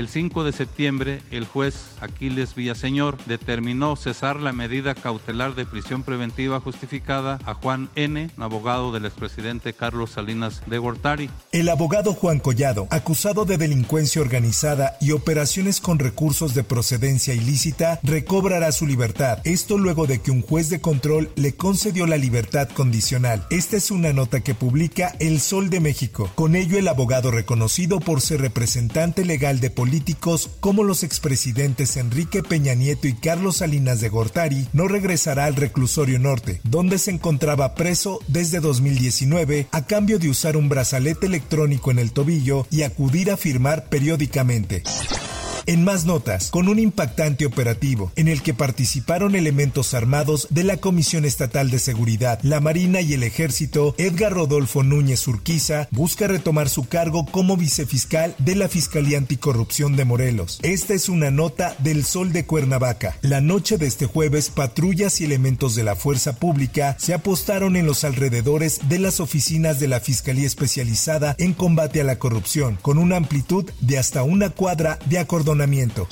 El 5 de septiembre, el juez Aquiles Villaseñor determinó cesar la medida cautelar de prisión preventiva justificada a Juan N., abogado del expresidente Carlos Salinas de Gortari. El abogado Juan Collado, acusado de delincuencia organizada y operaciones con recursos de procedencia ilícita, recobrará su libertad. Esto luego de que un juez de control le concedió la libertad condicional. Esta es una nota que publica El Sol de México. Con ello, el abogado reconocido por ser representante legal de políticos como los expresidentes Enrique Peña Nieto y Carlos Salinas de Gortari no regresará al reclusorio norte, donde se encontraba preso desde 2019 a cambio de usar un brazalete electrónico en el tobillo y acudir a firmar periódicamente. En más notas, con un impactante operativo en el que participaron elementos armados de la Comisión Estatal de Seguridad, la Marina y el Ejército, Edgar Rodolfo Núñez Urquiza busca retomar su cargo como vicefiscal de la Fiscalía Anticorrupción de Morelos. Esta es una nota del Sol de Cuernavaca. La noche de este jueves, patrullas y elementos de la Fuerza Pública se apostaron en los alrededores de las oficinas de la Fiscalía Especializada en Combate a la Corrupción, con una amplitud de hasta una cuadra de acordonamiento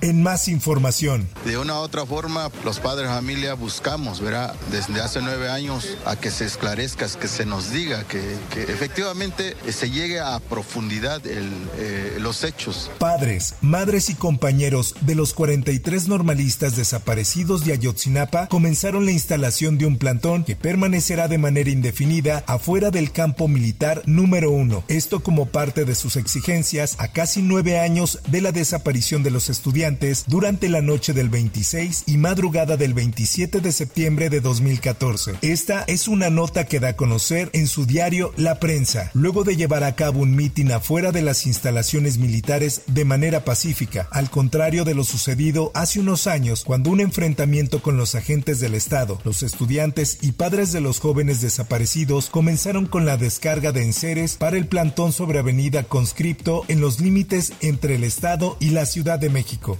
en más información. De una u otra forma, los padres de familia buscamos, ¿verdad? Desde hace nueve años a que se esclarezca, que se nos diga, que, que efectivamente se llegue a profundidad el, eh, los hechos. Padres, madres y compañeros de los 43 normalistas desaparecidos de Ayotzinapa comenzaron la instalación de un plantón que permanecerá de manera indefinida afuera del campo militar número uno. Esto como parte de sus exigencias a casi nueve años de la desaparición de los estudiantes durante la noche del 26 y madrugada del 27 de septiembre de 2014. Esta es una nota que da a conocer en su diario La Prensa, luego de llevar a cabo un mitin afuera de las instalaciones militares de manera pacífica, al contrario de lo sucedido hace unos años cuando un enfrentamiento con los agentes del Estado, los estudiantes y padres de los jóvenes desaparecidos comenzaron con la descarga de enseres para el plantón sobre Avenida Conscripto en los límites entre el Estado y la Ciudad de México.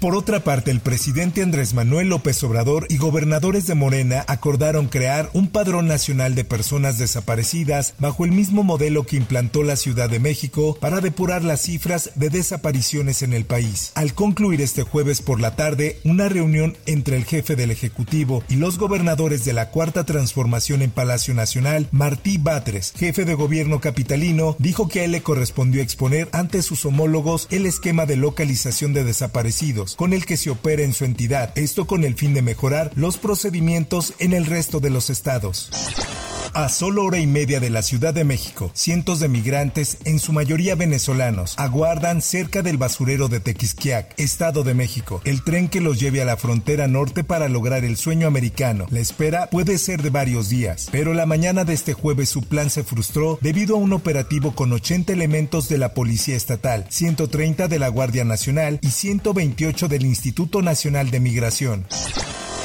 Por otra parte, el presidente Andrés Manuel López Obrador y gobernadores de Morena acordaron crear un padrón nacional de personas desaparecidas bajo el mismo modelo que implantó la Ciudad de México para depurar las cifras de desapariciones en el país. Al concluir este jueves por la tarde una reunión entre el jefe del Ejecutivo y los gobernadores de la Cuarta Transformación en Palacio Nacional, Martí Batres, jefe de gobierno capitalino, dijo que a él le correspondió exponer ante sus homólogos el esquema de localización de desaparecidos con el que se opera en su entidad, esto con el fin de mejorar los procedimientos en el resto de los estados. A solo hora y media de la Ciudad de México, cientos de migrantes, en su mayoría venezolanos, aguardan cerca del basurero de Tequisquiac, Estado de México, el tren que los lleve a la frontera norte para lograr el sueño americano. La espera puede ser de varios días, pero la mañana de este jueves su plan se frustró debido a un operativo con 80 elementos de la Policía Estatal, 130 de la Guardia Nacional y 128 del Instituto Nacional de Migración.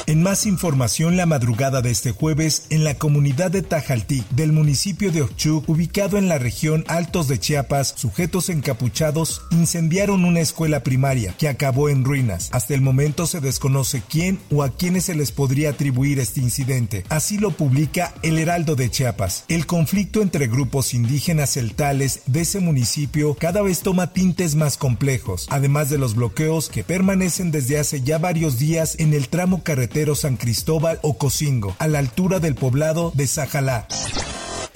En más información, la madrugada de este jueves, en la comunidad de Tajaltic del municipio de Ochuc, ubicado en la región Altos de Chiapas, sujetos encapuchados incendiaron una escuela primaria que acabó en ruinas. Hasta el momento se desconoce quién o a quiénes se les podría atribuir este incidente. Así lo publica El Heraldo de Chiapas. El conflicto entre grupos indígenas celtales de ese municipio cada vez toma tintes más complejos, además de los bloqueos que permanecen desde hace ya varios días en el tramo carretero San Cristóbal o Cocingo, a la altura del poblado de Sajalá.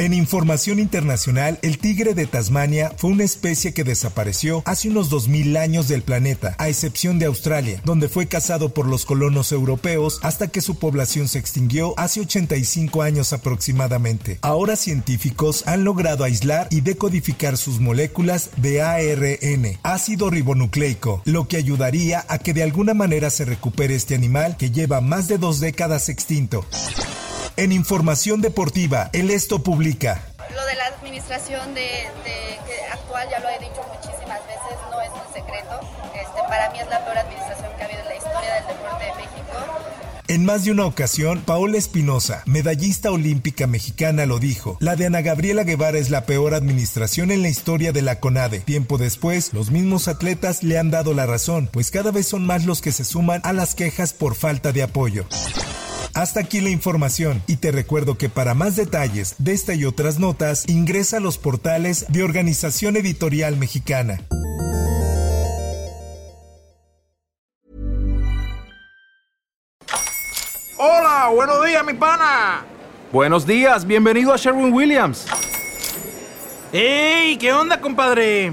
En información internacional, el tigre de Tasmania fue una especie que desapareció hace unos 2000 años del planeta, a excepción de Australia, donde fue cazado por los colonos europeos hasta que su población se extinguió hace 85 años aproximadamente. Ahora científicos han logrado aislar y decodificar sus moléculas de ARN, ácido ribonucleico, lo que ayudaría a que de alguna manera se recupere este animal que lleva más de dos décadas extinto. En información deportiva, el Esto publica. Lo de la administración de, actual, ya lo he dicho muchísimas veces, no es un secreto. Este, para mí es la peor administración que ha habido en la historia del deporte de México. En más de una ocasión, Paola Espinosa, medallista olímpica mexicana, lo dijo. La de Ana Gabriela Guevara es la peor administración en la historia de la CONADE. Tiempo después, los mismos atletas le han dado la razón, pues cada vez son más los que se suman a las quejas por falta de apoyo. Hasta aquí la información y te recuerdo que para más detalles de esta y otras notas ingresa a los portales de Organización Editorial Mexicana. Hola, buenos días mi pana. Buenos días, bienvenido a Sherwin Williams. ¡Ey! ¿Qué onda, compadre?